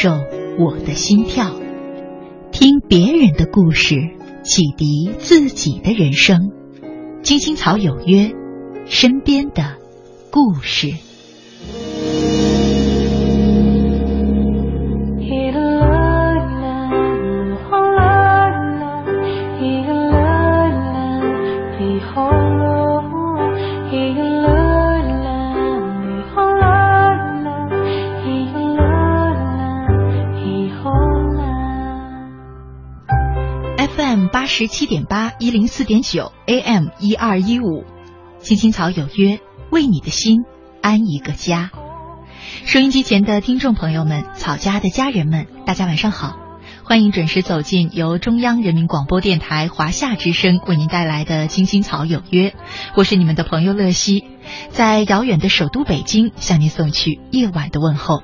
受我的心跳，听别人的故事，启迪自己的人生。青青草有约，身边的故事。七点八一零四点九 AM 一二一五，青青草有约，为你的心安一个家。收音机前的听众朋友们，草家的家人们，大家晚上好，欢迎准时走进由中央人民广播电台华夏之声为您带来的青青草有约，我是你们的朋友乐西，在遥远的首都北京向您送去夜晚的问候。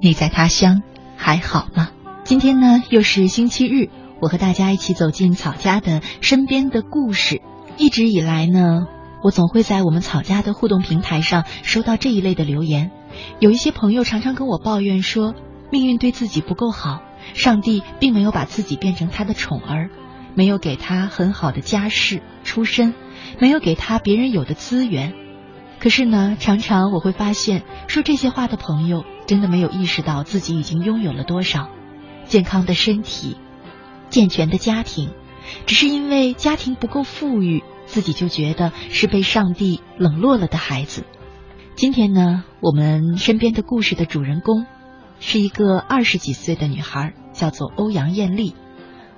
你在他乡还好吗？今天呢，又是星期日。我和大家一起走进草家的身边的故事。一直以来呢，我总会在我们草家的互动平台上收到这一类的留言。有一些朋友常常跟我抱怨说，命运对自己不够好，上帝并没有把自己变成他的宠儿，没有给他很好的家世出身，没有给他别人有的资源。可是呢，常常我会发现，说这些话的朋友真的没有意识到自己已经拥有了多少健康的身体。健全的家庭，只是因为家庭不够富裕，自己就觉得是被上帝冷落了的孩子。今天呢，我们身边的故事的主人公是一个二十几岁的女孩，叫做欧阳艳丽。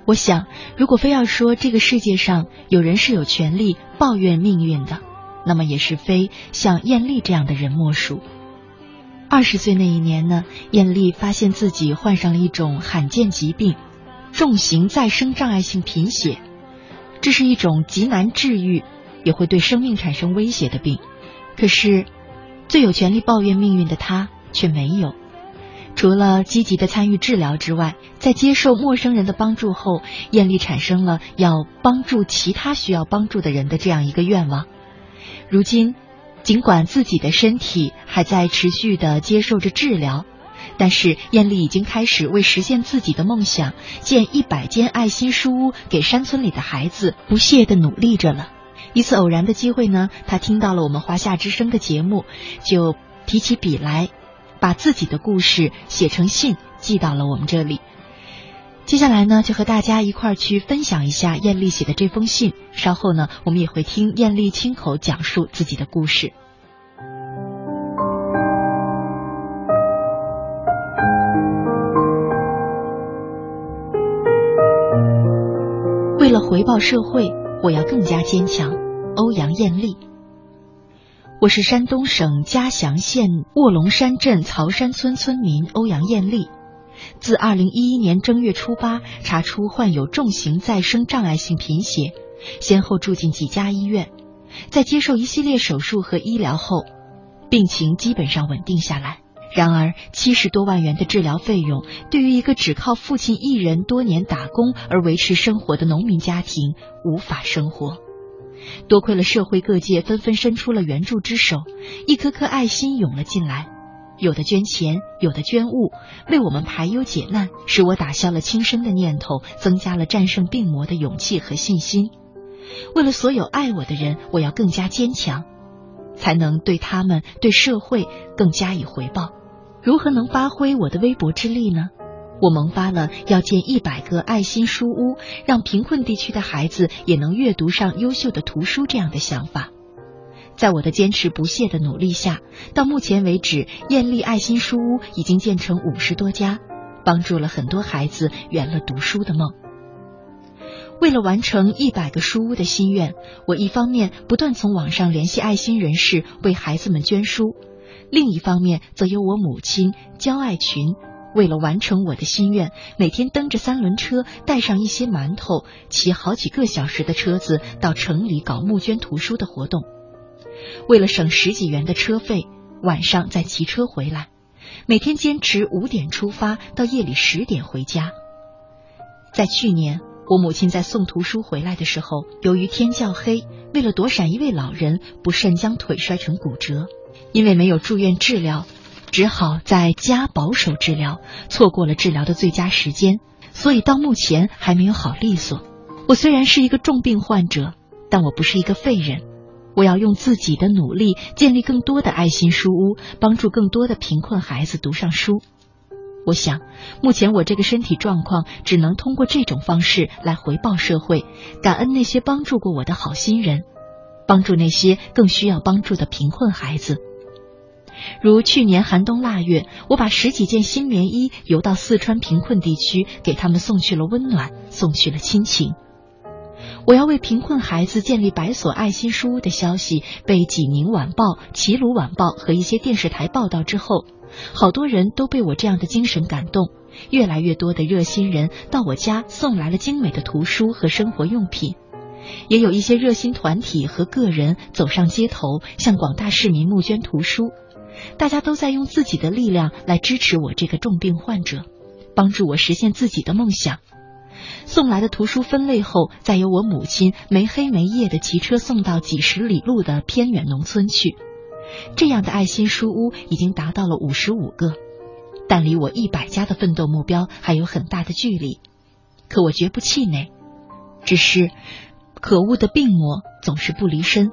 我想，如果非要说这个世界上有人是有权利抱怨命运的，那么也是非像艳丽这样的人莫属。二十岁那一年呢，艳丽发现自己患上了一种罕见疾病。重型再生障碍性贫血，这是一种极难治愈，也会对生命产生威胁的病。可是，最有权利抱怨命运的他却没有。除了积极的参与治疗之外，在接受陌生人的帮助后，艳丽产生了要帮助其他需要帮助的人的这样一个愿望。如今，尽管自己的身体还在持续的接受着治疗。但是，艳丽已经开始为实现自己的梦想，建一百间爱心书屋给山村里的孩子，不懈的努力着了。一次偶然的机会呢，她听到了我们华夏之声的节目，就提起笔来，把自己的故事写成信寄到了我们这里。接下来呢，就和大家一块儿去分享一下艳丽写的这封信。稍后呢，我们也会听艳丽亲口讲述自己的故事。为了回报社会，我要更加坚强。欧阳艳丽，我是山东省嘉祥县卧龙山镇曹山村村民欧阳艳丽。自二零一一年正月初八查出患有重型再生障碍性贫血，先后住进几家医院，在接受一系列手术和医疗后，病情基本上稳定下来。然而，七十多万元的治疗费用，对于一个只靠父亲一人多年打工而维持生活的农民家庭，无法生活。多亏了社会各界纷纷伸出了援助之手，一颗颗爱心涌了进来，有的捐钱，有的捐物，为我们排忧解难，使我打消了轻生的念头，增加了战胜病魔的勇气和信心。为了所有爱我的人，我要更加坚强，才能对他们、对社会更加以回报。如何能发挥我的微薄之力呢？我萌发了要建一百个爱心书屋，让贫困地区的孩子也能阅读上优秀的图书这样的想法。在我的坚持不懈的努力下，到目前为止，艳丽爱心书屋已经建成五十多家，帮助了很多孩子圆了读书的梦。为了完成一百个书屋的心愿，我一方面不断从网上联系爱心人士为孩子们捐书。另一方面，则由我母亲焦爱群，为了完成我的心愿，每天蹬着三轮车，带上一些馒头，骑好几个小时的车子到城里搞募捐图书的活动。为了省十几元的车费，晚上再骑车回来，每天坚持五点出发，到夜里十点回家。在去年，我母亲在送图书回来的时候，由于天较黑，为了躲闪一位老人，不慎将腿摔成骨折。因为没有住院治疗，只好在家保守治疗，错过了治疗的最佳时间，所以到目前还没有好利索。我虽然是一个重病患者，但我不是一个废人。我要用自己的努力建立更多的爱心书屋，帮助更多的贫困孩子读上书。我想，目前我这个身体状况只能通过这种方式来回报社会，感恩那些帮助过我的好心人，帮助那些更需要帮助的贫困孩子。如去年寒冬腊月，我把十几件新棉衣邮到四川贫困地区，给他们送去了温暖，送去了亲情。我要为贫困孩子建立百所爱心书屋的消息被济宁晚报、齐鲁晚报和一些电视台报道之后，好多人都被我这样的精神感动，越来越多的热心人到我家送来了精美的图书和生活用品，也有一些热心团体和个人走上街头向广大市民募捐图书，大家都在用自己的力量来支持我这个重病患者，帮助我实现自己的梦想。送来的图书分类后，再由我母亲没黑没夜的骑车送到几十里路的偏远农村去。这样的爱心书屋已经达到了五十五个，但离我一百家的奋斗目标还有很大的距离。可我绝不气馁，只是可恶的病魔总是不离身。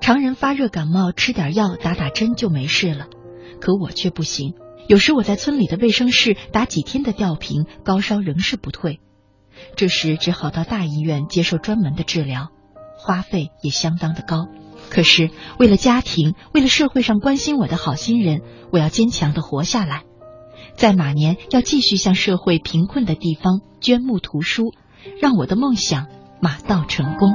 常人发热感冒吃点药打打针就没事了，可我却不行。有时我在村里的卫生室打几天的吊瓶，高烧仍是不退。这时只好到大医院接受专门的治疗，花费也相当的高。可是为了家庭，为了社会上关心我的好心人，我要坚强的活下来。在马年要继续向社会贫困的地方捐募图书，让我的梦想马到成功。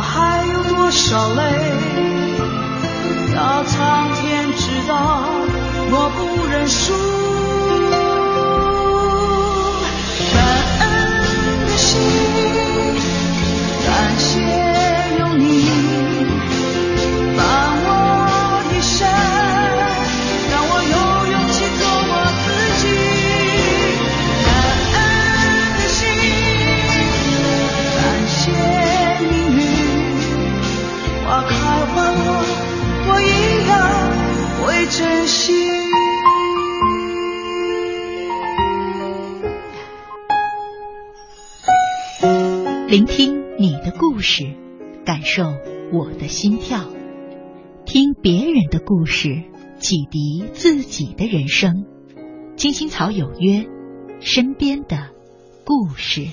我还有多少泪？要苍天知道，我不认输。感恩的心，感谢聆听你的故事，感受我的心跳，听别人的故事，启迪自己的人生。青青草有约，身边的故事。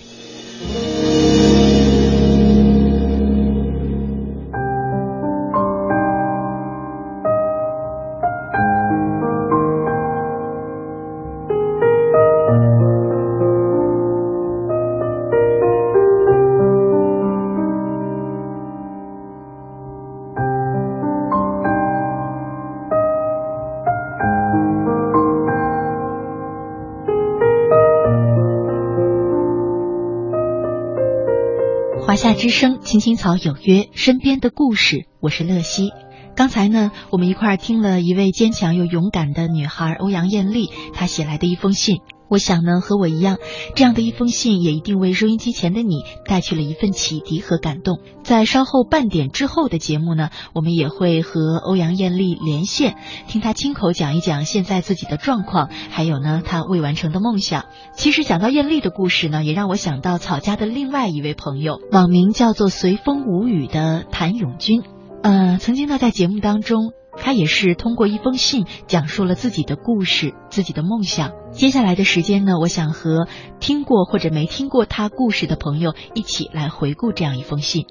青草有约，身边的故事，我是乐西。刚才呢，我们一块儿听了一位坚强又勇敢的女孩欧阳艳丽她写来的一封信。我想呢，和我一样，这样的一封信也一定为收音机前的你带去了一份启迪和感动。在稍后半点之后的节目呢，我们也会和欧阳艳丽连线，听她亲口讲一讲现在自己的状况，还有呢她未完成的梦想。其实讲到艳丽的故事呢，也让我想到草家的另外一位朋友，网名叫做随风无语的谭咏君。呃，曾经呢在节目当中。他也是通过一封信讲述了自己的故事、自己的梦想。接下来的时间呢，我想和听过或者没听过他故事的朋友一起来回顾这样一封信。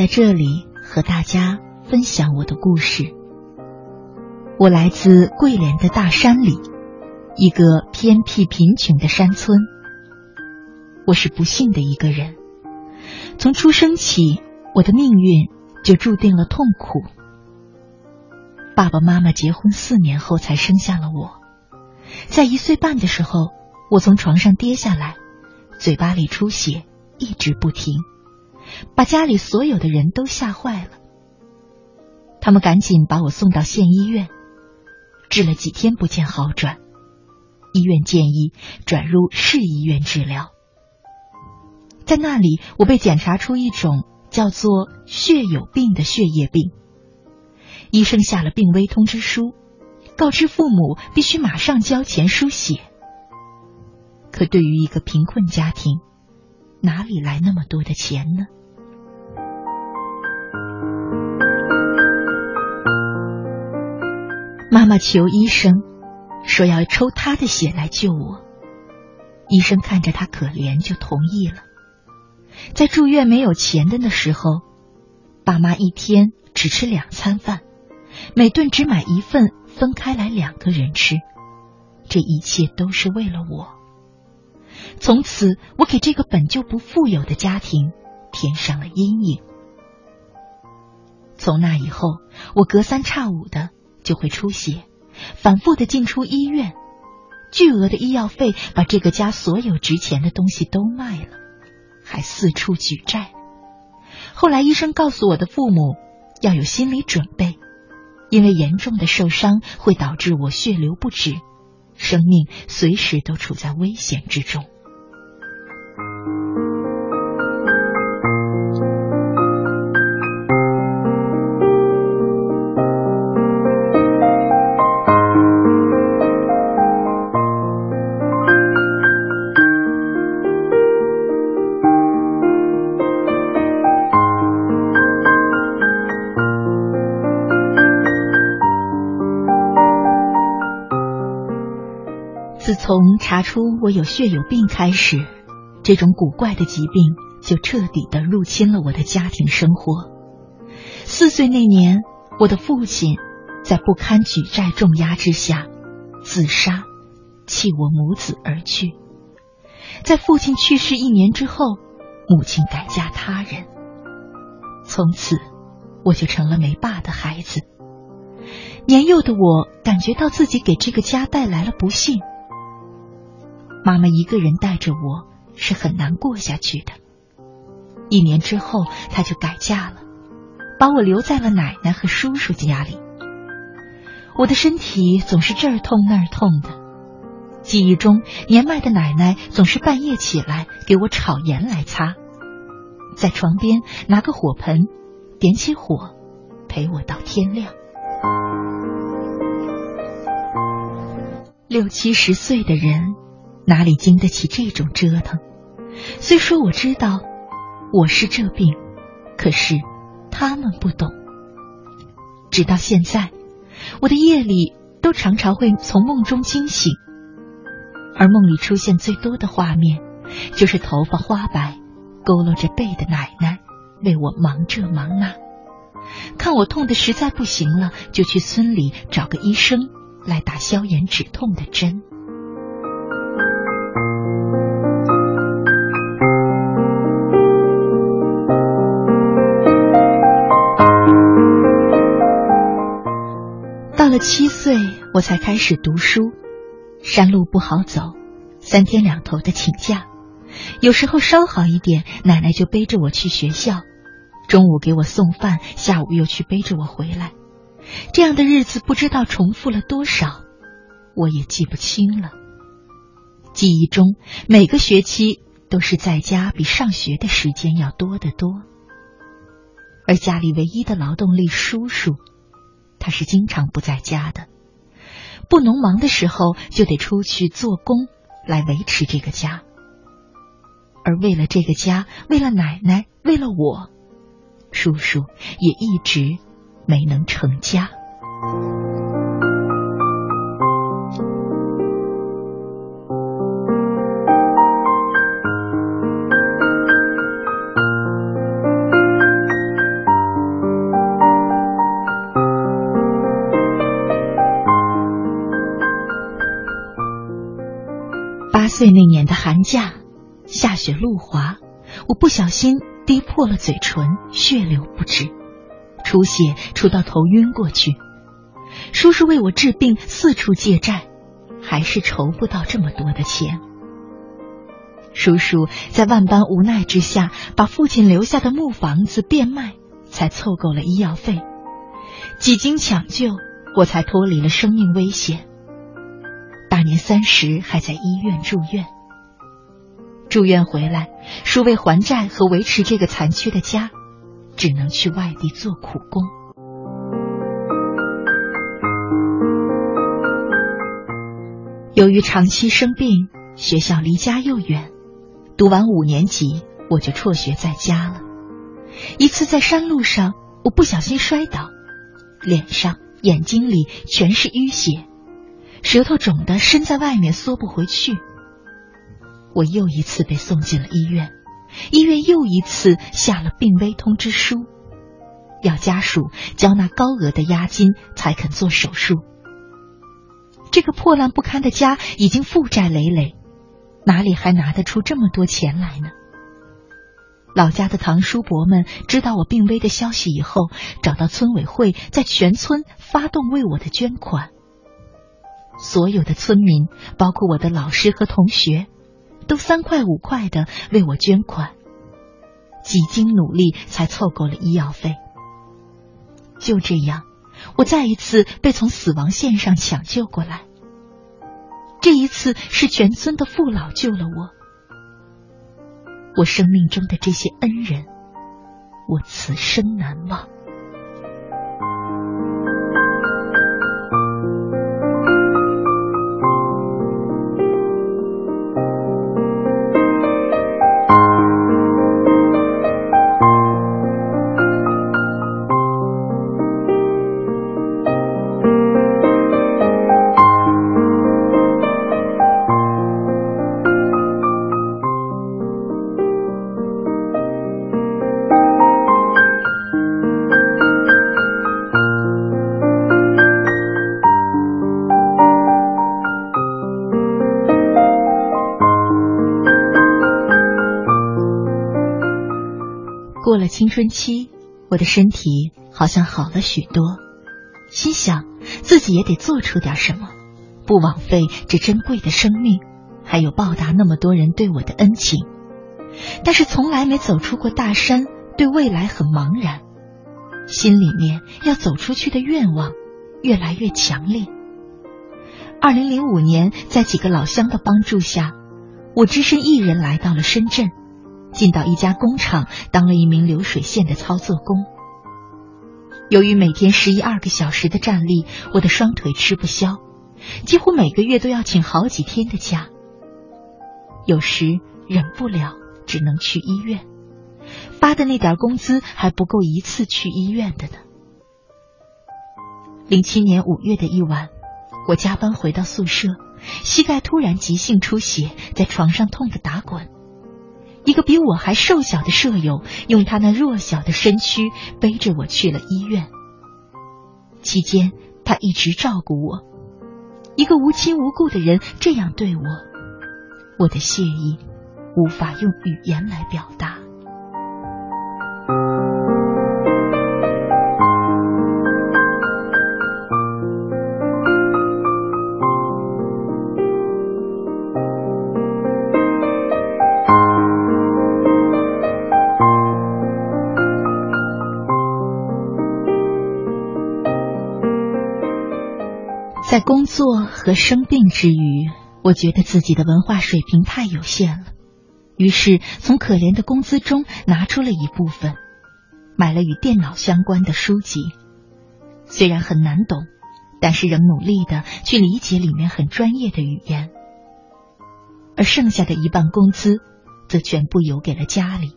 在这里和大家分享我的故事。我来自桂林的大山里，一个偏僻贫穷的山村。我是不幸的一个人，从出生起，我的命运就注定了痛苦。爸爸妈妈结婚四年后才生下了我，在一岁半的时候，我从床上跌下来，嘴巴里出血。一直不停，把家里所有的人都吓坏了。他们赶紧把我送到县医院，治了几天不见好转，医院建议转入市医院治疗。在那里，我被检查出一种叫做血友病的血液病，医生下了病危通知书，告知父母必须马上交钱输血。可对于一个贫困家庭，哪里来那么多的钱呢？妈妈求医生说要抽她的血来救我，医生看着她可怜，就同意了。在住院没有钱的那时候，爸妈一天只吃两餐饭，每顿只买一份，分开来两个人吃。这一切都是为了我。从此，我给这个本就不富有的家庭添上了阴影。从那以后，我隔三差五的就会出血，反复的进出医院，巨额的医药费把这个家所有值钱的东西都卖了，还四处举债。后来医生告诉我的父母要有心理准备，因为严重的受伤会导致我血流不止，生命随时都处在危险之中。从查出我有血友病开始。这种古怪的疾病就彻底的入侵了我的家庭生活。四岁那年，我的父亲在不堪举债重压之下自杀，弃我母子而去。在父亲去世一年之后，母亲改嫁他人，从此我就成了没爸的孩子。年幼的我感觉到自己给这个家带来了不幸。妈妈一个人带着我。是很难过下去的。一年之后，她就改嫁了，把我留在了奶奶和叔叔家里。我的身体总是这儿痛那儿痛的，记忆中年迈的奶奶总是半夜起来给我炒盐来擦，在床边拿个火盆，点起火，陪我到天亮。六七十岁的人，哪里经得起这种折腾？虽说我知道我是这病，可是他们不懂。直到现在，我的夜里都常常会从梦中惊醒，而梦里出现最多的画面，就是头发花白、佝偻着背的奶奶为我忙这忙那，看我痛的实在不行了，就去村里找个医生来打消炎止痛的针。到了七岁，我才开始读书。山路不好走，三天两头的请假。有时候稍好一点，奶奶就背着我去学校，中午给我送饭，下午又去背着我回来。这样的日子不知道重复了多少，我也记不清了。记忆中，每个学期都是在家比上学的时间要多得多。而家里唯一的劳动力叔叔，他是经常不在家的。不农忙的时候，就得出去做工来维持这个家。而为了这个家，为了奶奶，为了我，叔叔也一直没能成家。岁那年的寒假。下雪路滑，我不小心滴破了嘴唇，血流不止，出血出到头晕过去。叔叔为我治病，四处借债，还是筹不到这么多的钱。叔叔在万般无奈之下，把父亲留下的木房子变卖，才凑够了医药费。几经抢救，我才脱离了生命危险。大年三十还在医院住院。住院回来，叔为还债和维持这个残缺的家，只能去外地做苦工。由于长期生病，学校离家又远，读完五年级我就辍学在家了。一次在山路上，我不小心摔倒，脸上、眼睛里全是淤血，舌头肿得伸在外面缩不回去。我又一次被送进了医院，医院又一次下了病危通知书，要家属交纳高额的押金才肯做手术。这个破烂不堪的家已经负债累累，哪里还拿得出这么多钱来呢？老家的堂叔伯们知道我病危的消息以后，找到村委会，在全村发动为我的捐款。所有的村民，包括我的老师和同学。都三块五块的为我捐款，几经努力才凑够了医药费。就这样，我再一次被从死亡线上抢救过来。这一次是全村的父老救了我。我生命中的这些恩人，我此生难忘。过了青春期，我的身体好像好了许多，心想自己也得做出点什么，不枉费这珍贵的生命，还有报答那么多人对我的恩情。但是从来没走出过大山，对未来很茫然，心里面要走出去的愿望越来越强烈。二零零五年，在几个老乡的帮助下，我只身一人来到了深圳。进到一家工厂当了一名流水线的操作工。由于每天十一二个小时的站立，我的双腿吃不消，几乎每个月都要请好几天的假。有时忍不了，只能去医院，发的那点工资还不够一次去医院的呢。零七年五月的一晚，我加班回到宿舍，膝盖突然急性出血，在床上痛得打滚。一个比我还瘦小的舍友，用他那弱小的身躯背着我去了医院。期间，他一直照顾我。一个无亲无故的人这样对我，我的谢意无法用语言来表达。在工作和生病之余，我觉得自己的文化水平太有限了，于是从可怜的工资中拿出了一部分，买了与电脑相关的书籍。虽然很难懂，但是仍努力的去理解里面很专业的语言。而剩下的一半工资，则全部邮给了家里。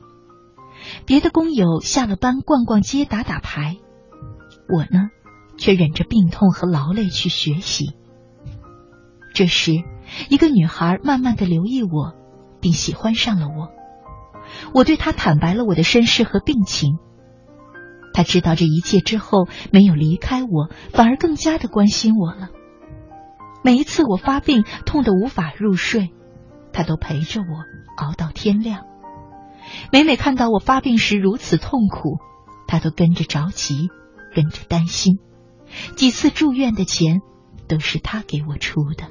别的工友下了班逛逛街、打打牌，我呢？却忍着病痛和劳累去学习。这时，一个女孩慢慢的留意我，并喜欢上了我。我对她坦白了我的身世和病情。她知道这一切之后，没有离开我，反而更加的关心我了。每一次我发病痛得无法入睡，她都陪着我熬到天亮。每每看到我发病时如此痛苦，她都跟着着急，跟着担心。几次住院的钱都是他给我出的。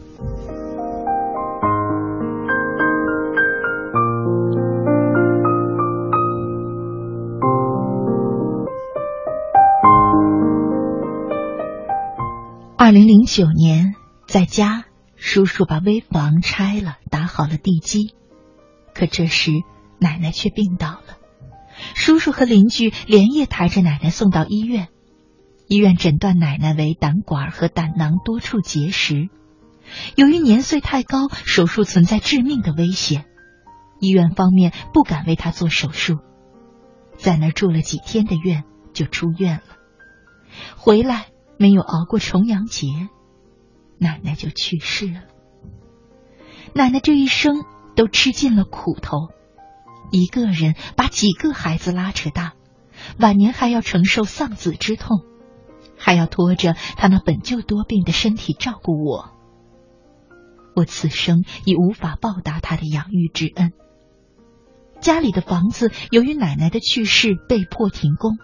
二零零九年，在家，叔叔把危房拆了，打好了地基。可这时，奶奶却病倒了，叔叔和邻居连夜抬着奶奶送到医院。医院诊断奶奶为胆管和胆囊多处结石，由于年岁太高，手术存在致命的危险。医院方面不敢为她做手术，在那儿住了几天的院就出院了。回来没有熬过重阳节，奶奶就去世了。奶奶这一生都吃尽了苦头，一个人把几个孩子拉扯大，晚年还要承受丧子之痛。还要拖着他那本就多病的身体照顾我，我此生已无法报答他的养育之恩。家里的房子由于奶奶的去世被迫停工，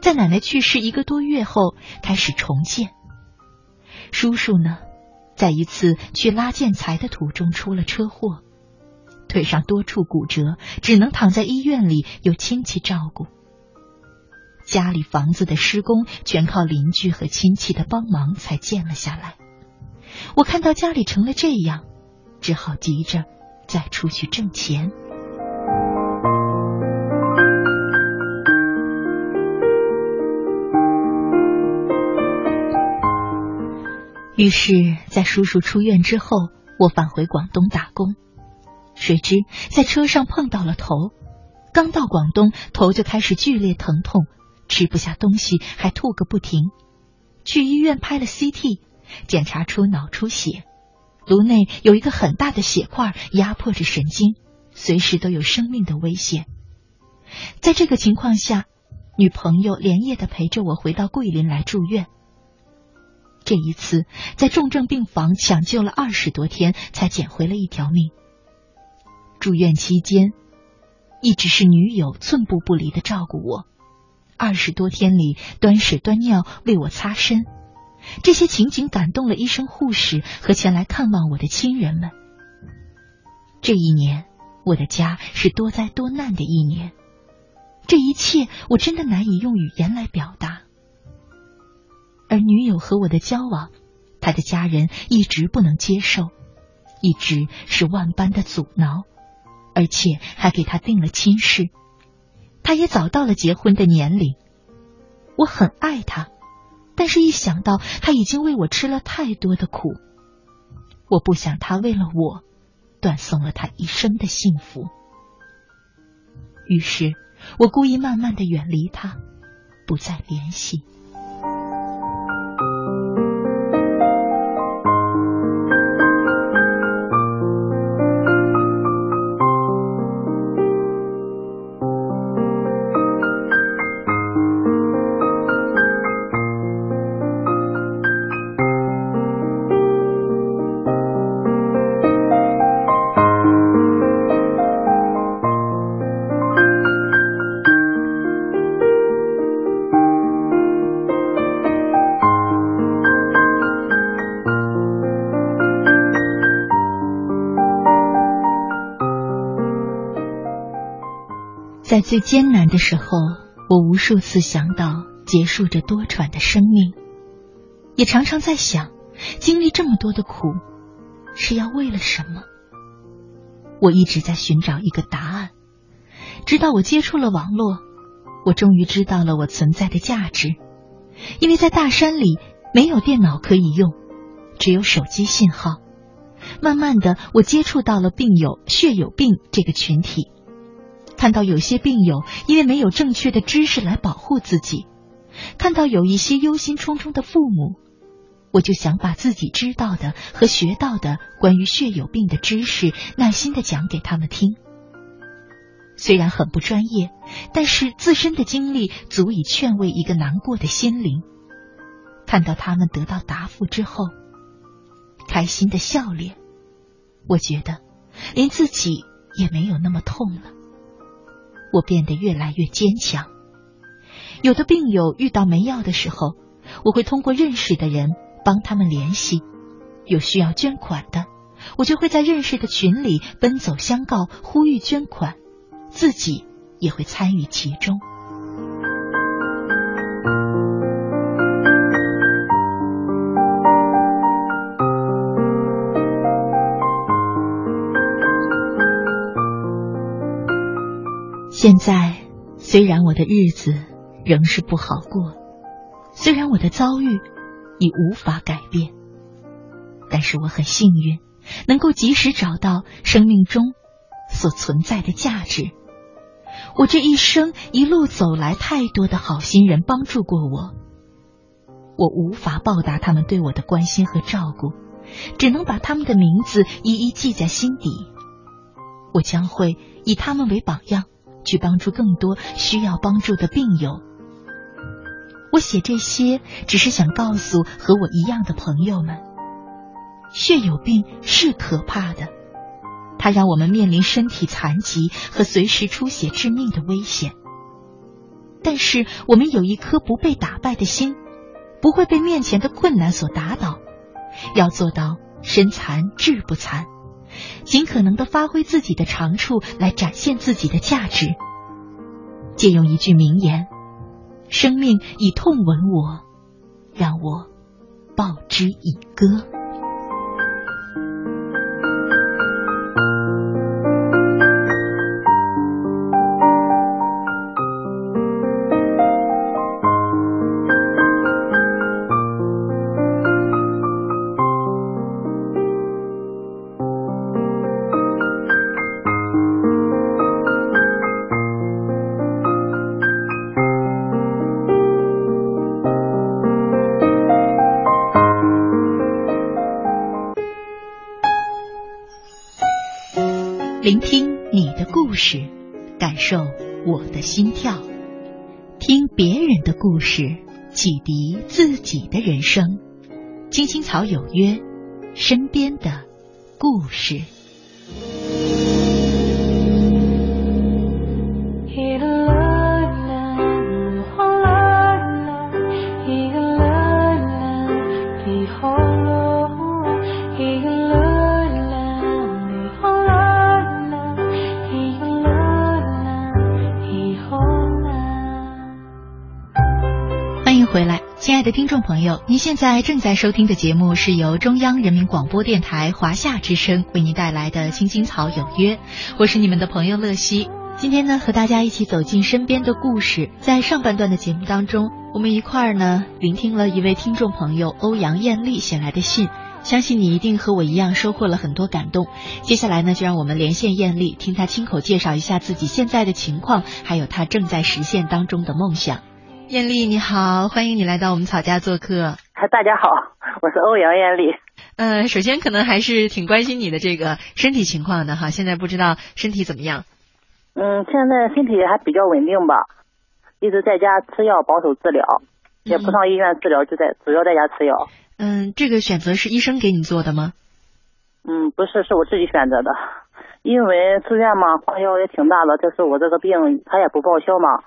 在奶奶去世一个多月后开始重建。叔叔呢，在一次去拉建材的途中出了车祸，腿上多处骨折，只能躺在医院里，由亲戚照顾。家里房子的施工全靠邻居和亲戚的帮忙才建了下来。我看到家里成了这样，只好急着再出去挣钱。于是，在叔叔出院之后，我返回广东打工。谁知在车上碰到了头，刚到广东，头就开始剧烈疼痛。吃不下东西，还吐个不停。去医院拍了 CT，检查出脑出血，颅内有一个很大的血块压迫着神经，随时都有生命的危险。在这个情况下，女朋友连夜的陪着我回到桂林来住院。这一次在重症病房抢救了二十多天，才捡回了一条命。住院期间，一直是女友寸步不离的照顾我。二十多天里，端屎端尿为我擦身，这些情景感动了医生、护士和前来看望我的亲人们。这一年，我的家是多灾多难的一年，这一切我真的难以用语言来表达。而女友和我的交往，他的家人一直不能接受，一直是万般的阻挠，而且还给他定了亲事。他也早到了结婚的年龄，我很爱他，但是一想到他已经为我吃了太多的苦，我不想他为了我断送了他一生的幸福。于是，我故意慢慢的远离他，不再联系。最艰难的时候，我无数次想到结束这多舛的生命，也常常在想，经历这么多的苦，是要为了什么？我一直在寻找一个答案，直到我接触了网络，我终于知道了我存在的价值。因为在大山里没有电脑可以用，只有手机信号。慢慢的，我接触到了病友血友病这个群体，看到有些病友因为没有正确的知识来保护自己，看到有一些忧心忡忡的父母，我就想把自己知道的和学到的关于血友病的知识耐心的讲给他们听。虽然很不专业，但是自身的经历足以劝慰一个难过的心灵。看到他们得到答复之后，开心的笑脸，我觉得连自己也没有那么痛了。我变得越来越坚强。有的病友遇到没药的时候，我会通过认识的人帮他们联系；有需要捐款的，我就会在认识的群里奔走相告，呼吁捐款。自己也会参与其中。现在，虽然我的日子仍是不好过，虽然我的遭遇已无法改变，但是我很幸运，能够及时找到生命中所存在的价值。我这一生一路走来，太多的好心人帮助过我，我无法报答他们对我的关心和照顾，只能把他们的名字一一记在心底。我将会以他们为榜样，去帮助更多需要帮助的病友。我写这些，只是想告诉和我一样的朋友们：血友病是可怕的。它让我们面临身体残疾和随时出血致命的危险，但是我们有一颗不被打败的心，不会被面前的困难所打倒，要做到身残志不残，尽可能的发挥自己的长处来展现自己的价值。借用一句名言：“生命以痛吻我，让我报之以歌。”心跳，听别人的故事，启迪自己的人生。金星草有约，身边的故事。的听众朋友，您现在正在收听的节目是由中央人民广播电台华夏之声为您带来的《青青草有约》，我是你们的朋友乐西。今天呢，和大家一起走进身边的故事。在上半段的节目当中，我们一块儿呢聆听了一位听众朋友欧阳艳丽写来的信，相信你一定和我一样收获了很多感动。接下来呢，就让我们连线艳丽，听她亲口介绍一下自己现在的情况，还有她正在实现当中的梦想。艳丽，你好，欢迎你来到我们草家做客。大家好，我是欧阳艳丽。呃，首先可能还是挺关心你的这个身体情况的哈，现在不知道身体怎么样？嗯，现在身体还比较稳定吧，一直在家吃药保守治疗，也不上医院治疗，就在主要在家吃药。嗯，这个选择是医生给你做的吗？嗯，不是，是我自己选择的，因为住院嘛，花销也挺大的，就是我这个病，他也不报销嘛。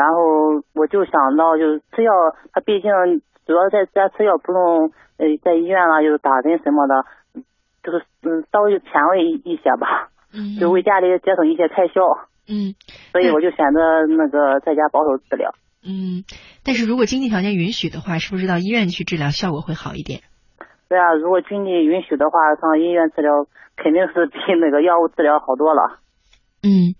然后我就想到，就是吃药，他毕竟主要在家吃药，不用呃在医院啊，就是打针什么的，就是嗯稍微前卫一些吧，嗯，就为家里节省一些开销，嗯，所以我就选择那个在家保守治疗，嗯，但是如果经济条件允许的话，是不是到医院去治疗效果会好一点？对啊，如果经济允许的话，上医院治疗肯定是比那个药物治疗好多了。嗯，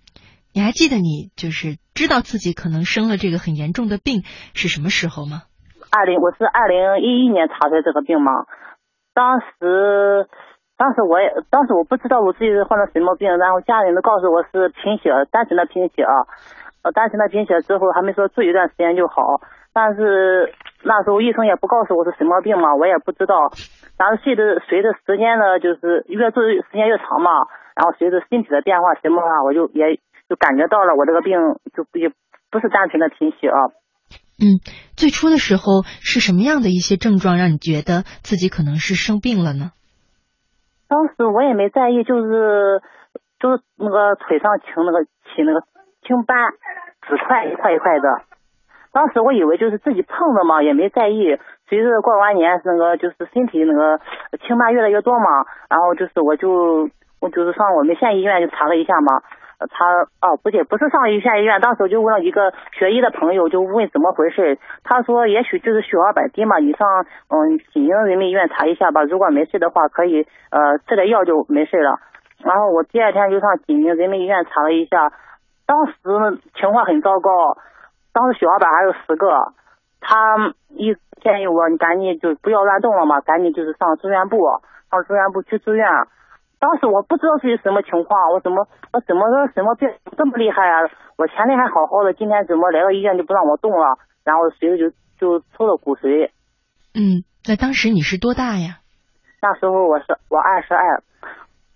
你还记得你就是知道自己可能生了这个很严重的病是什么时候吗？二零，我是二零一一年查出来这个病嘛，当时。当时我也，当时我不知道我自己是患了什么病，然后家人都告诉我是贫血，单纯的贫血啊，呃，单纯的贫血之后还没说住一段时间就好，但是那时候医生也不告诉我是什么病嘛，我也不知道，然后随着随着时间呢，就是越住时间越长嘛，然后随着身体的变化什么啊，我就也就感觉到了我这个病就也不是单纯的贫血啊。嗯，最初的时候是什么样的一些症状让你觉得自己可能是生病了呢？当时我也没在意，就是就是那个腿上青那个起那个青斑，紫块一块一块的。当时我以为就是自己碰的嘛，也没在意。随着过完年，那个就是身体那个青斑越来越多嘛，然后就是我就我就是上我们县医院就查了一下嘛。他哦，不对，不是上县医院，当时我就问了一个学医的朋友，就问怎么回事。他说也许就是血小板低嘛，你上嗯济宁人民医院查一下吧。如果没事的话，可以呃吃点药就没事了。然后我第二天就上济宁人民医院查了一下，当时情况很糟糕，当时血小板还有十个。他一建议我你赶紧就不要乱动了嘛，赶紧就是上住院部，上住院部去住院。当时我不知道是什么情况，我怎么我怎么个什么病这么厉害啊？我前天还好好的，今天怎么来到医院就不让我动了？然后随着就就抽了骨髓。嗯，那当时你是多大呀？那时候我是我二十二。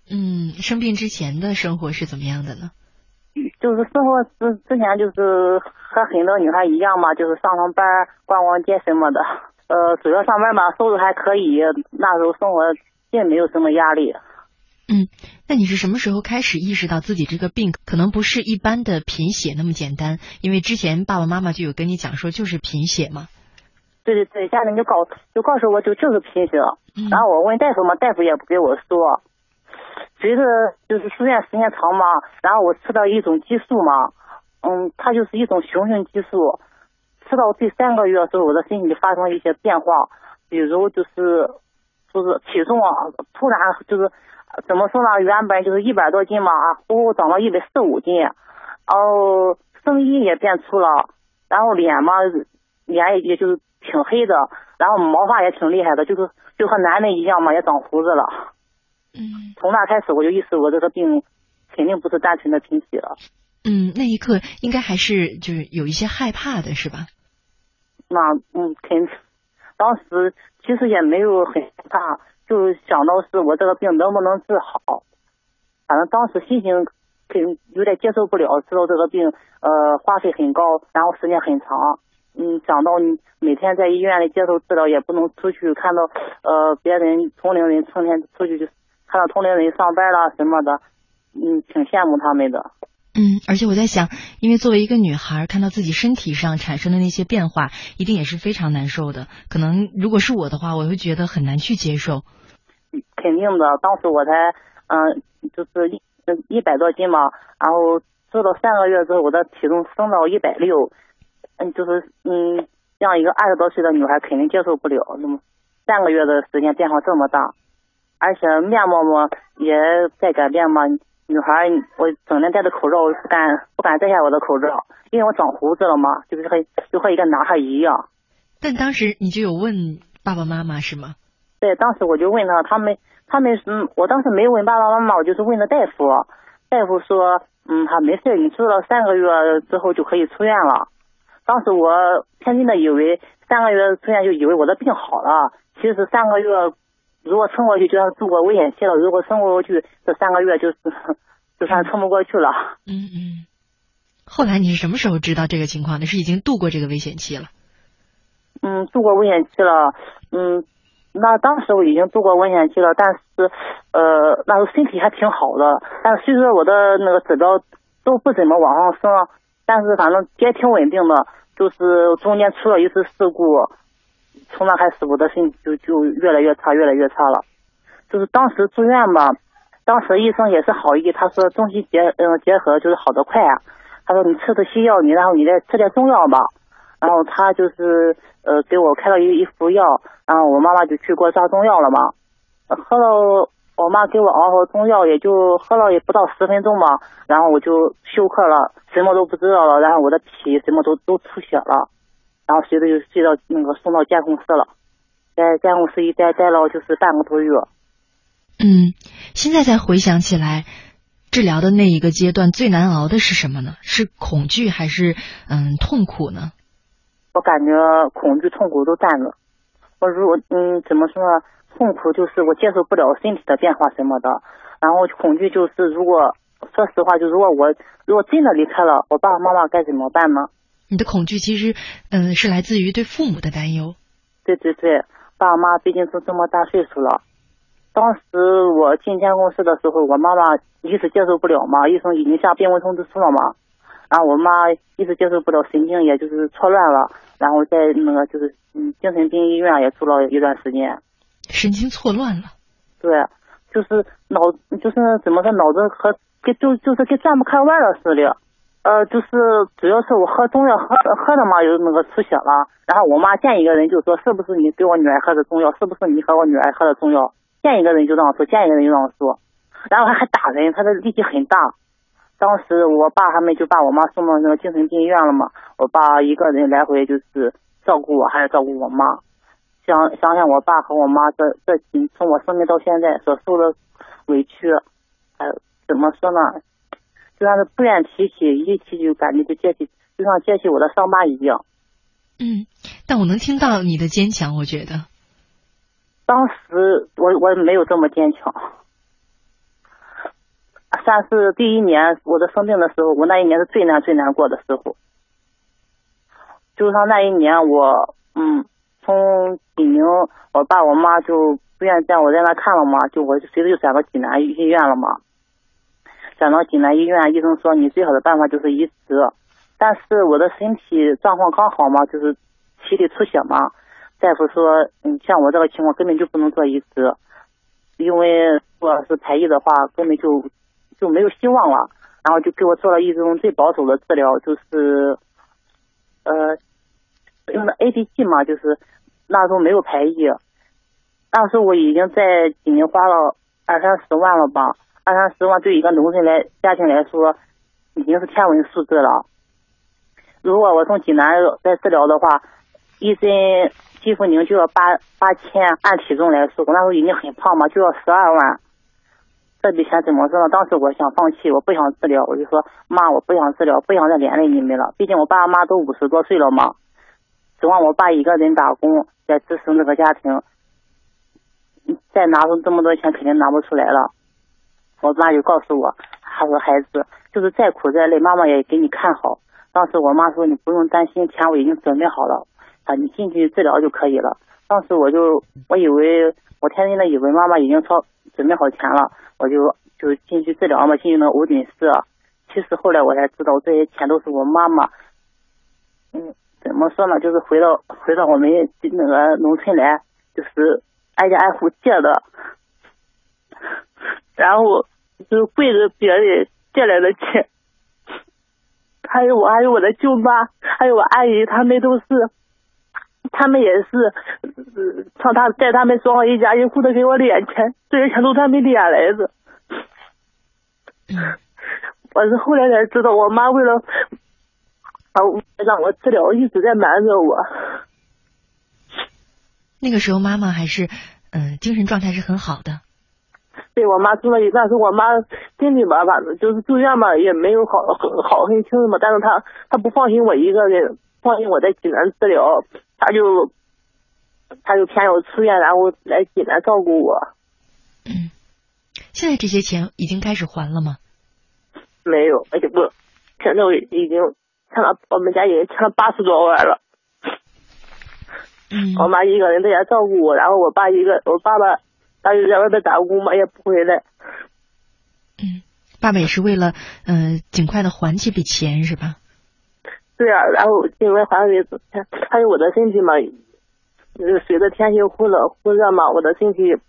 嗯，生病之前的生活是怎么样的呢？就是生活之之前就是和很多女孩一样嘛，就是上上班、逛逛街什么的。呃，主要上班嘛，收入还可以，那时候生活并没有什么压力。嗯，那你是什么时候开始意识到自己这个病可能不是一般的贫血那么简单？因为之前爸爸妈妈就有跟你讲说就是贫血嘛。对对对，家人就告就告诉我就就是贫血，然后我问大夫嘛，大夫也不给我说。随着就是住院时间长嘛，然后我吃到一种激素嘛，嗯，它就是一种雄性激素，吃到第三个月的时候，我的身体发生了一些变化，比如就是就是体重啊，突然就是。怎么说呢？原本就是一百多斤嘛，啊，呼呼长到一百四五斤，然后声音也变粗了，然后脸嘛，脸也就是挺黑的，然后毛发也挺厉害的，就是就和男的一样嘛，也长胡子了。嗯。从那开始我就意识我这个病肯定不是单纯的贫血了。嗯，那一刻应该还是就是有一些害怕的是吧？那嗯，肯当时其实也没有很怕。就想到是我这个病能不能治好，反正当时心情肯有点接受不了，知道这个病呃花费很高，然后时间很长，嗯，想到你每天在医院里接受治疗，也不能出去看到呃别人同龄人成天出去就看到同龄人上班了什么的，嗯，挺羡慕他们的。嗯，而且我在想，因为作为一个女孩，看到自己身体上产生的那些变化，一定也是非常难受的。可能如果是我的话，我会觉得很难去接受。肯定的，当时我才嗯，就是一一百多斤嘛，然后做到三个月之后，我的体重升到一百六，嗯，就是嗯，让一个二十多岁的女孩肯定接受不了，那么三个月的时间变化这么大，而且面貌嘛也在改变嘛。女孩，我整天戴着口罩，我不敢不敢摘下我的口罩，因为我长胡子了嘛，就是和就和一个男孩一样。但当时你就有问爸爸妈妈是吗？对，当时我就问他，他们他们嗯，我当时没问爸爸妈妈，我就是问的大夫，大夫说，嗯，他没事，你住了三个月之后就可以出院了。当时我天真的以为三个月出院就以为我的病好了，其实三个月。如果撑过去，就算度过危险期了；如果撑不过去，这三个月就是就算撑不过去了。嗯嗯。后来你是什么时候知道这个情况的？是已经度过这个危险期了？嗯，度过危险期了。嗯，那当时我已经度过危险期了，但是呃，那时候身体还挺好的。但是随着我的那个指标都不怎么往上升，但是反正也挺稳定的。就是中间出了一次事故。从那开始，我的身体就就越来越差，越来越差了。就是当时住院嘛，当时医生也是好意，他说中西结嗯结合就是好的快啊。他说你吃的西药，你然后你再吃点中药吧。然后他就是呃给我开了一一副药，然后我妈妈就去给我抓中药了嘛，喝了我妈给我熬好中药，也就喝了也不到十分钟嘛，然后我就休克了，什么都不知道了，然后我的脾什么都都出血了，然后随着就睡到那个送到监控室了，在监控室一待待了就是半个多月。嗯，现在再回想起来，治疗的那一个阶段最难熬的是什么呢？是恐惧还是嗯痛苦呢？我感觉恐惧、痛苦都占了。我如果嗯怎么说呢？痛苦就是我接受不了身体的变化什么的，然后恐惧就是如果说实话，就如果我如果真的离开了，我爸爸妈妈该怎么办呢？你的恐惧其实嗯是来自于对父母的担忧。对对对，爸妈毕竟都这么大岁数了。当时我进监控室的时候，我妈妈一直接受不了嘛，医生已经下病危通知书了嘛。然后我妈一直接受不了，神经也就是错乱了，然后在那个就是嗯精神病医院也住了一段时间。神经错乱了。对，就是脑就是怎么说脑子和跟就就是跟转不开弯了似的。呃，就是主要是我喝中药喝喝的嘛，有那个出血了。然后我妈见一个人就说是不是你给我女儿喝的中药？是不是你和我女儿喝的中药？见一个人就这样说，见一个人就这样说。然后他还打人，他的力气很大。当时我爸他们就把我妈送到那个精神病院了嘛，我爸一个人来回就是照顾我，还是照顾我妈。想想想我爸和我妈这这几从我生病到现在所受的委屈，呃，怎么说呢？就像是不愿提起，一提就感觉就揭起，就像揭起我的伤疤一样。嗯，但我能听到你的坚强，我觉得。当时我我没有这么坚强。算是第一年我的生病的时候，我那一年是最难最难过的时候。就像那一年我，嗯，从济宁，我爸我妈就不愿在我在那看了嘛，就我随着就转到济南医院了嘛。转到济南医院，医生说你最好的办法就是移植，但是我的身体状况刚好嘛，就是体里出血嘛，大夫说，嗯，像我这个情况根本就不能做移植，因为如果是排异的话，根本就。就没有希望了，然后就给我做了一种最保守的治疗，就是呃用的 ADG 嘛，就是那时候没有排异，当时我已经在济宁花了二三十万了吧，二三十万对一个农村来家庭来说已经是天文数字了。如果我从济南再治疗的话，一针肌肤凝就要八八千，按体重来说，我那时候已经很胖嘛，就要十二万。这笔钱怎么说呢？当时我想放弃，我不想治疗，我就说妈，我不想治疗，不想再连累你们了。毕竟我爸妈都五十多岁了嘛，指望我爸一个人打工来支撑这个家庭，再拿出这么多钱肯定拿不出来了。我妈就告诉我，她说孩子，就是再苦再累，妈妈也给你看好。当时我妈说你不用担心，钱我已经准备好了，啊，你进去治疗就可以了。当时我就我以为我天真的以为妈妈已经操准备好钱了。我就就进去治疗嘛，进去那无菌室。其实后来我才知道，这些钱都是我妈妈，嗯，怎么说呢？就是回到回到我们那个农村来，就是挨家挨户借的，然后就跪着别人借来的钱。还有我，还有我的舅妈，还有我阿姨，他们都是，他们也是，上他带他们双方一家一户的给我敛钱。这些钱都他们敛来的，我是后来才知道，我妈为了啊让我治疗，一直在瞒着我。那个时候妈妈还是嗯精神状态是很好的。对我妈住了一段时我妈身体吧，反正就是住院嘛，也没有好很好很轻嘛。但是她她不放心我一个人，放心我在济南治疗，她就她就偏要出院，然后来济南照顾我。嗯，现在这些钱已经开始还了吗？没有，而且不，现在我已经欠了，我们家已经欠了八十多万了。嗯，我妈一个人在家照顾我，然后我爸一个，我爸爸他就在外边打工嘛，也不回来。嗯，爸爸也是为了嗯尽快的还这笔钱是吧？对啊，然后尽快还这笔钱，还有我的身体嘛，就是随着天气忽冷忽热嘛，我的身体。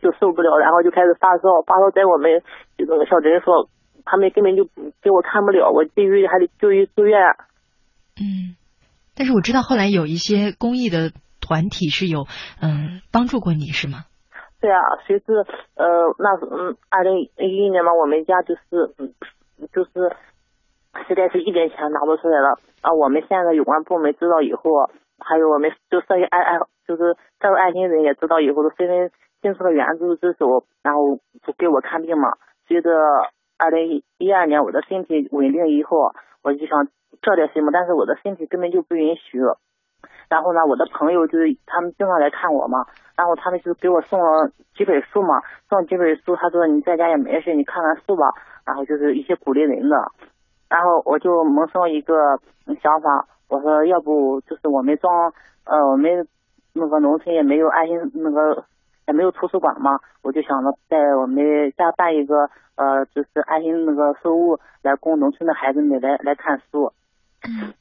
就受不了，然后就开始发烧，发烧在我们就那个小诊所，他们根本就给我看不了，我必须还得就医住院。嗯，但是我知道后来有一些公益的团体是有嗯帮助过你是吗？对啊，随之呃那嗯二零一一年嘛，我们家就是嗯就是实在是一点钱拿不出来了啊。我们现在有关部门知道以后，还有我们就社会爱爱就是社会爱心人也知道以后，都纷纷伸出了援助之手，然后就给我看病嘛。随着二零一二年我的身体稳定以后，我就想做点什么，但是我的身体根本就不允许。然后呢，我的朋友就是他们经常来看我嘛，然后他们就给我送了几本书嘛，送了几本书，他说你在家也没事，你看看书吧，然后就是一些鼓励人的，然后我就萌生一个想法，我说要不就是我们装呃我们那个农村也没有爱心那个也没有图书馆嘛，我就想着在我们家办一个呃就是爱心那个书屋来供农村的孩子们来来看书。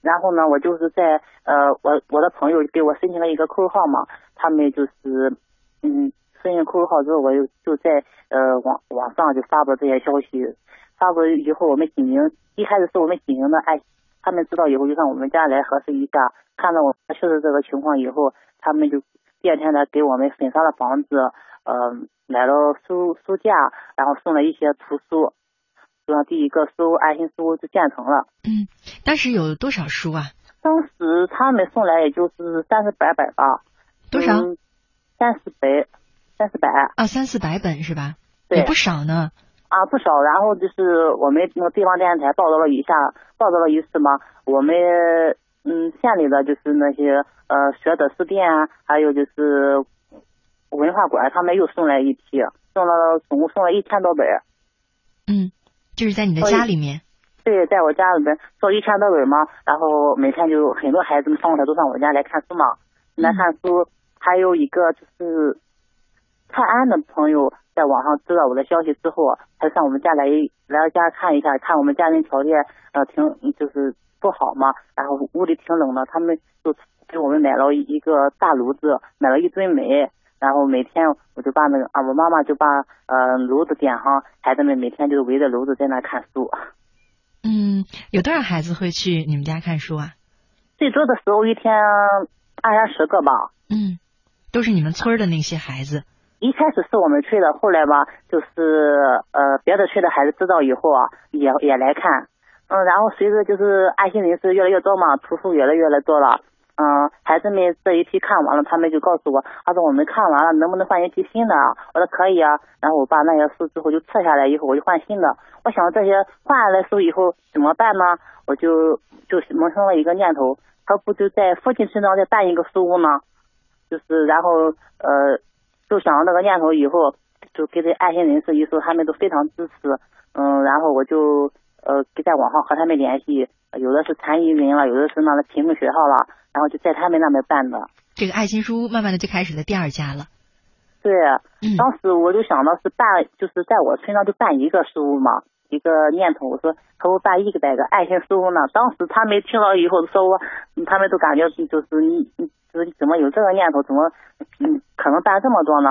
然后呢，我就是在呃，我我的朋友给我申请了一个 QQ 号嘛，他们就是嗯，申请 QQ 号之后，我就就在呃网网上就发布了这些消息，发布以后，我们济宁一开始是我们济宁的爱，他们知道以后就上我们家来核实一下，看到我们确实这个情况以后，他们就第二天来给我们粉刷了房子，呃，买了书书架，然后送了一些图书。让第一个书爱心书就建成了。嗯，当时有多少书啊？当时他们送来也就是三四百本吧。多少？三四百，三四百。啊，三四百本是吧？对，不少呢。啊，不少。然后就是我们那个地方电视台报道了一下，报道了一次嘛。我们嗯县里的就是那些呃学者书店啊，还有就是文化馆，他们又送来一批，送了总共送了一千多本。嗯。就是在你的家里面，对，在我家里面做一千多本嘛，然后每天就很多孩子们上课都上我家来看书嘛，来看书。还有一个就是泰安的朋友在网上知道我的消息之后，他上我们家来来家看一下，看我们家庭条件呃挺就是不好嘛，然后屋里挺冷的，他们就给我们买了一个大炉子，买了一堆煤。然后每天我就把那个啊，我妈妈就把呃炉子点上，孩子们每天就围着炉子在那看书。嗯，有多少孩子会去你们家看书啊？最多的时候一天二三十个吧。嗯，都是你们村的那些孩子。一开始是我们村的，后来吧，就是呃别的村的孩子知道以后啊，也也来看。嗯，然后随着就是爱心人士越来越多嘛，图书越来越来多了。嗯，孩子们这一批看完了，他们就告诉我，他说我们看完了，能不能换一批新的？啊我说可以啊。然后我把那些书之后就撤下来，以后我就换新的。我想这些换下来书以后怎么办呢？我就就萌生了一个念头，他不就在附近村庄再办一个书屋呢？就是然后呃，就想到那个念头以后，就给这爱心人士一说，他们都非常支持。嗯，然后我就呃在网上和他们联系，有的是残疾人了，有的是那个贫困学校了。然后就在他们那边办的，这个爱心书屋慢慢的就开始了第二家了。对，当时我就想到是办，就是在我村上就办一个书屋嘛，一个念头，我说可不办一个百个爱心书屋呢。当时他们听到以后说我，他们都感觉就是你，就是怎么有这个念头，怎么嗯可能办这么多呢？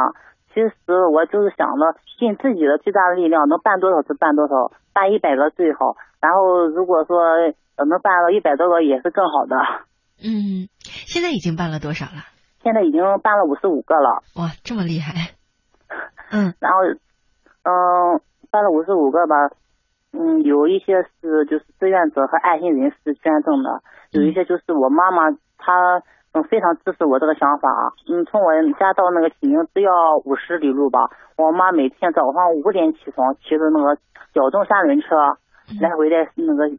其实我就是想着尽自己的最大的力量，能办多少就办多少，办一百个最好。然后如果说能办到一百多个也是更好的。嗯，现在已经办了多少了？现在已经办了五十五个了。哇，这么厉害！嗯，然后，嗯，办了五十五个吧。嗯，有一些是就是志愿者和爱心人士捐赠的，有一些就是我妈妈她嗯非常支持我这个想法。嗯，从我家到那个济宁只要五十里路吧。我妈每天早上五点起床，骑着那个小众三轮车来回在那个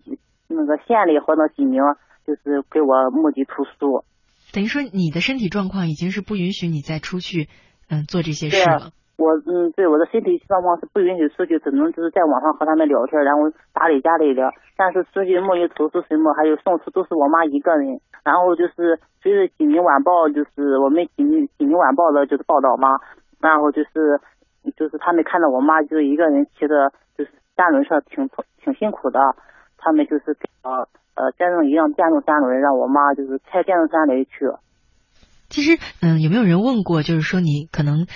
那个县里或者济宁。就是给我募集图书，等于说你的身体状况已经是不允许你再出去，嗯，做这些事了。我嗯，对我的身体状况是不允许出去，只能就是在网上和他们聊天，然后打理家里的。但是出去募集图书什么，还有送书都是我妈一个人。然后就是随着济宁晚报，就是我们济宁济宁晚报的就是报道嘛，然后就是就是他们看到我妈就是一个人骑着就是三轮车，挺挺辛苦的，他们就是呃。呃，电动一辆电动三轮，让我妈就是开电动三轮去。其实，嗯，有没有人问过，就是说你可能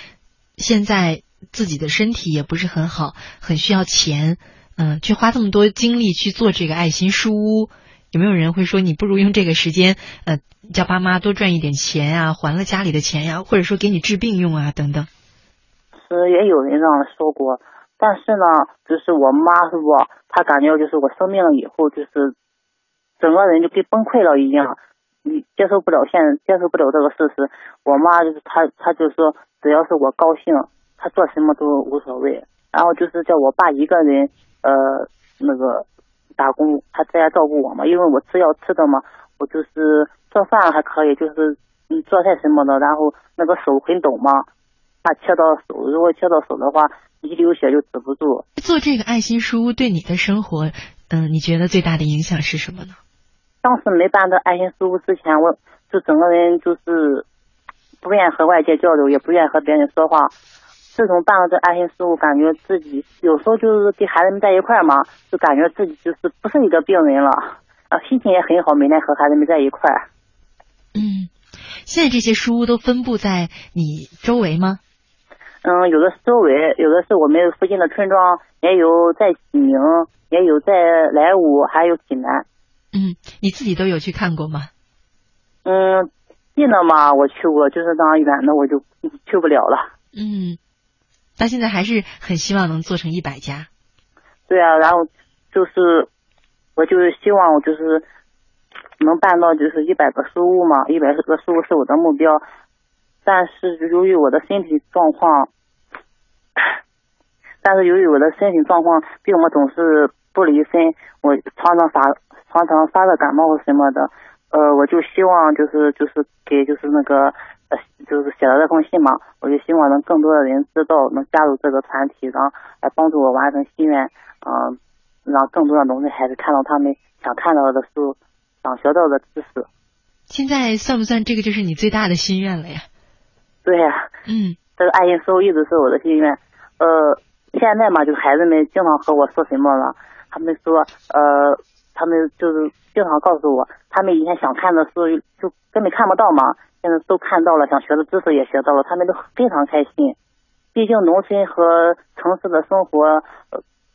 现在自己的身体也不是很好，很需要钱，嗯，去花这么多精力去做这个爱心书屋，有没有人会说你不如用这个时间，呃，叫爸妈多赚一点钱呀，还了家里的钱呀，或者说给你治病用啊，等等。是也有人这样说过，但是呢，就是我妈是不，她感觉就是我生病了以后，就是整个人就跟崩溃了一样，你接受不了现接受不了这个事实。我妈就是她，她就说只要是我高兴，她做什么都无所谓。然后就是叫我爸一个人呃那个打工，他在家照顾我嘛，因为我吃药吃的嘛，我就是做饭还可以，就是嗯做菜什么的，然后那个手很抖嘛。怕切到手，如果切到手的话，一流血就止不住。做这个爱心书屋对你的生活，嗯，你觉得最大的影响是什么呢？当时没办这爱心书屋之前，我就整个人就是不愿和外界交流，也不愿和别人说话。自从办了这爱心书屋，感觉自己有时候就是跟孩子们在一块嘛，就感觉自己就是不是一个病人了，啊，心情也很好，每天和孩子们在一块。嗯，现在这些书屋都分布在你周围吗？嗯，有的是周围，有的是我们附近的村庄，也有在济宁，也有在莱芜，还有济南。嗯，你自己都有去看过吗？嗯，近的嘛，我去过，就是当远的我就去不了了。嗯，到现在还是很希望能做成一百家。对啊，然后就是，我就是希望我就是能办到就是一百个书屋嘛，一百个书屋是我的目标。但是由于我的身体状况，但是由于我的身体状况，病我总是不离身，我常常发常常发热感冒什么的，呃，我就希望就是就是给就是那个呃就是写了这封信嘛，我就希望能更多的人知道，能加入这个团体，然后来帮助我完成心愿，嗯，让更多的农村孩子看到他们想看到的书，想学到的知识。现在算不算这个就是你最大的心愿了呀？对呀，嗯，这个爱心书一直是我的心愿。呃，现在嘛，就孩子们经常和我说什么了，他们说，呃，他们就是经常告诉我，他们以前想看的书就根本看不到嘛，现在都看到了，想学的知识也学到了，他们都非常开心。毕竟农村和城市的生活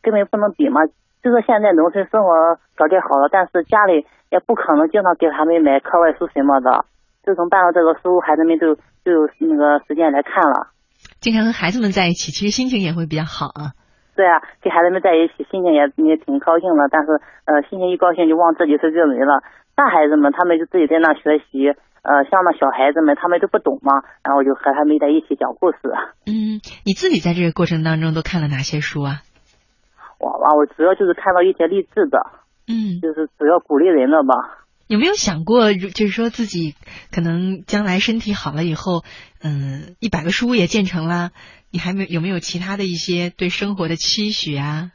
根本不能比嘛。就说现在农村生活条件好了，但是家里也不可能经常给他们买课外书什么的。自从办了这个书，孩子们都就有那个时间来看了。经常和孩子们在一起，其实心情也会比较好啊。对啊，跟孩子们在一起，心情也也挺高兴的。但是呃，心情一高兴就忘自己是病人了。大孩子们他们就自己在那学习，呃，像那小孩子们他们都不懂嘛，然后就和他们在一起讲故事。嗯，你自己在这个过程当中都看了哪些书啊？我啊，我主要就是看到一些励志的，嗯，就是主要鼓励人的吧。有没有想过，就是说自己可能将来身体好了以后，嗯，一百个书也建成了，你还没有没有其他的一些对生活的期许啊？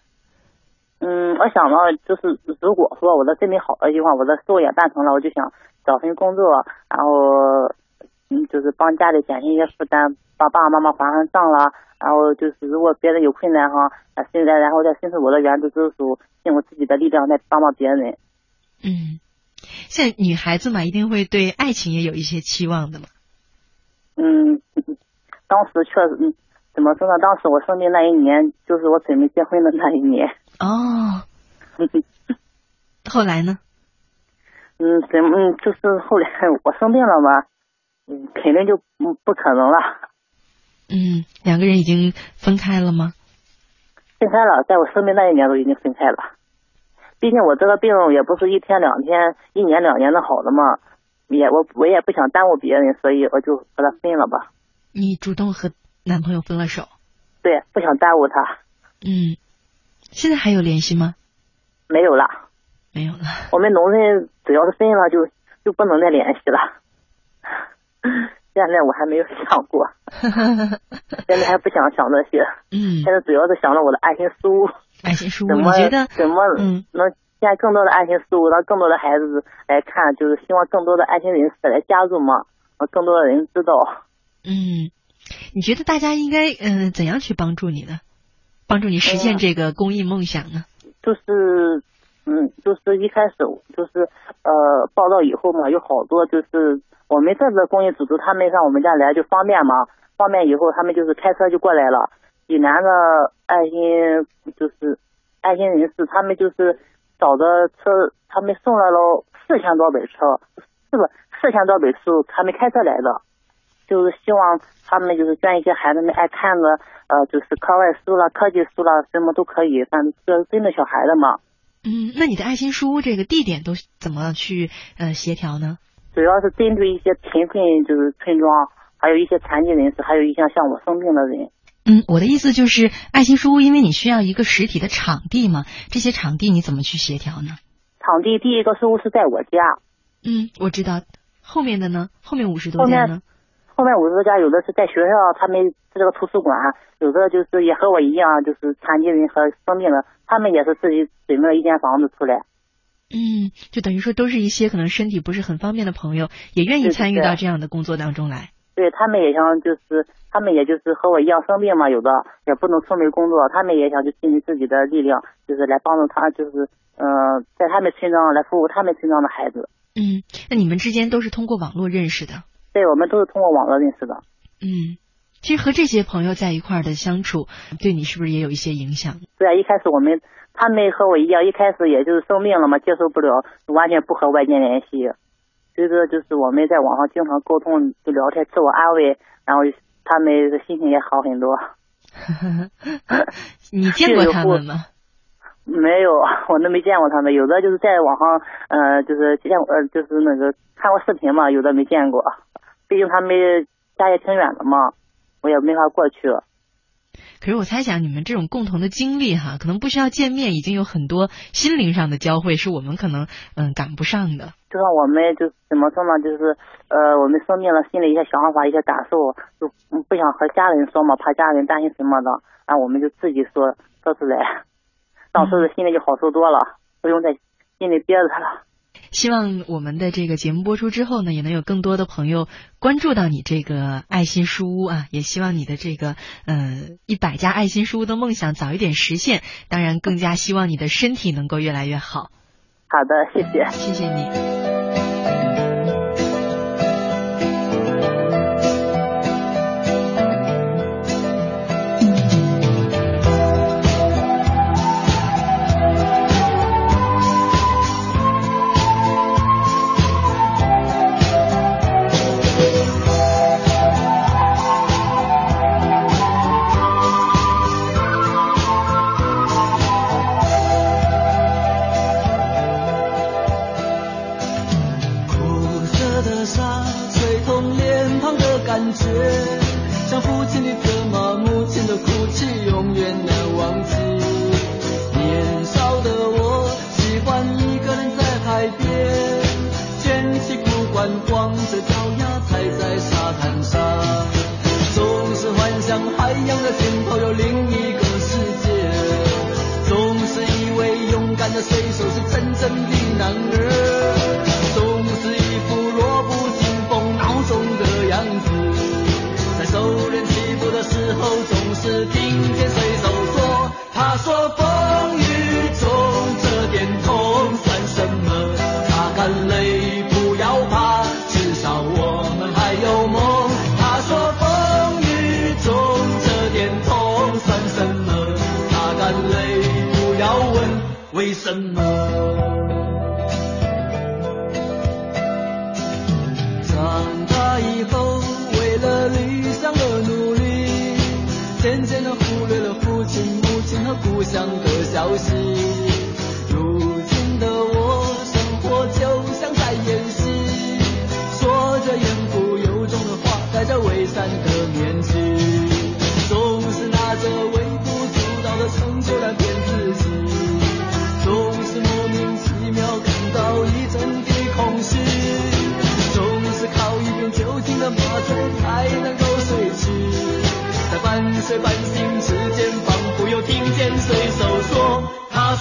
嗯，我想呢，就是如果说我的身体好了的话，我的书也办成了，我就想找份工作，然后嗯，就是帮家里减轻一些负担，帮爸爸妈妈还上账了，然后就是如果别人有困难哈，现在然后再伸出我的援助之手，尽我自己的力量再帮帮别人。嗯。现在女孩子嘛，一定会对爱情也有一些期望的嘛。嗯，当时确实，怎么说呢？当时我生病那一年，就是我准备结婚的那一年。哦。后来呢？嗯，怎么就是后来我生病了嘛？嗯，肯定就不不可能了。嗯，两个人已经分开了吗？分开了，在我生病那一年都已经分开了。毕竟我这个病也不是一天两天、一年两年的好了嘛，也我我也不想耽误别人，所以我就和他分了吧。你主动和男朋友分了手？对，不想耽误他。嗯，现在还有联系吗？没有了，没有了。我们农村只要是分了，就就不能再联系了。现在我还没有想过，现在还不想想那些。嗯。现在主要是想着我的爱心书。爱心书，我觉得怎么嗯能建更多的爱心书，让更多的孩子来看？就是希望更多的爱心人士来加入嘛，让更多的人知道。嗯，你觉得大家应该嗯怎样去帮助你呢？帮助你实现这个公益梦想呢？就是嗯，就是一开始就是呃报道以后嘛，有好多就是我们这个公益组织，他们上我们家来就方便嘛，方便以后他们就是开车就过来了。济南的爱心就是爱心人士，他们就是找的车，他们送来了四千多本车，是不四千多本书，他们开车来的，就是希望他们就是捐一些孩子们爱看的，呃，就是课外书啦、科技书啦，什么都可以，反正是针对小孩的嘛。嗯，那你的爱心书屋这个地点都怎么去呃协调呢？主要是针对一些贫困就是村庄，还有一些残疾人士，还有一些像我生病的人。嗯，我的意思就是爱心书屋，因为你需要一个实体的场地嘛，这些场地你怎么去协调呢？场地第一个书屋是在我家，嗯，我知道。后面的呢？后面五十多家呢？后面五十多家有的是在学校，他们这个图书馆，有的就是也和我一样，就是残疾人和生病的，他们也是自己准备了一间房子出来。嗯，就等于说都是一些可能身体不是很方便的朋友，也愿意参与到这样的工作当中来。对他们也想，就是他们也就是和我一样生病嘛，有的也不能出门工作，他们也想就尽自己的力量，就是来帮助他，就是嗯，在他们村庄来服务他们村庄的孩子。嗯，那你们之间都是通过网络认识的？对，我们都是通过网络认识的。嗯，其实和这些朋友在一块儿的相处，对你是不是也有一些影响？对啊，一开始我们他们和我一样，一开始也就是生病了嘛，接受不了，完全不和外界联系。所以说，就是我们在网上经常沟通，就聊天，自我安慰，然后他们心情也好很多。你见过他们吗？没有，我都没见过他们。有的就是在网上，呃，就是见呃，就是那个看过视频嘛，有的没见过。毕竟他们家也挺远的嘛，我也没法过去了。可是我猜想，你们这种共同的经历哈，可能不需要见面，已经有很多心灵上的交汇，是我们可能嗯赶不上的。就像我们就怎么说呢，就是呃，我们生病了，心里一些想法、一些感受，就不想和家人说嘛，怕家人担心什么的，然后我们就自己说说出来，到时候心里就好受多了，不用在心里憋着了。希望我们的这个节目播出之后呢，也能有更多的朋友关注到你这个爱心书屋啊！也希望你的这个呃一百家爱心书屋的梦想早一点实现。当然，更加希望你的身体能够越来越好。好的，谢谢，谢谢你。男儿总是一副弱不禁风孬种的样子。在受人欺负的时候总是听见水手说他说不息如今的我生活就像在演戏说着言不由衷的话戴着伪善的面具总是拿着微不足道的成就来骗自己总是莫名其妙感到一阵的空虚总是靠一点酒精的麻醉才能够睡去在半睡半醒之间仿佛又听见水手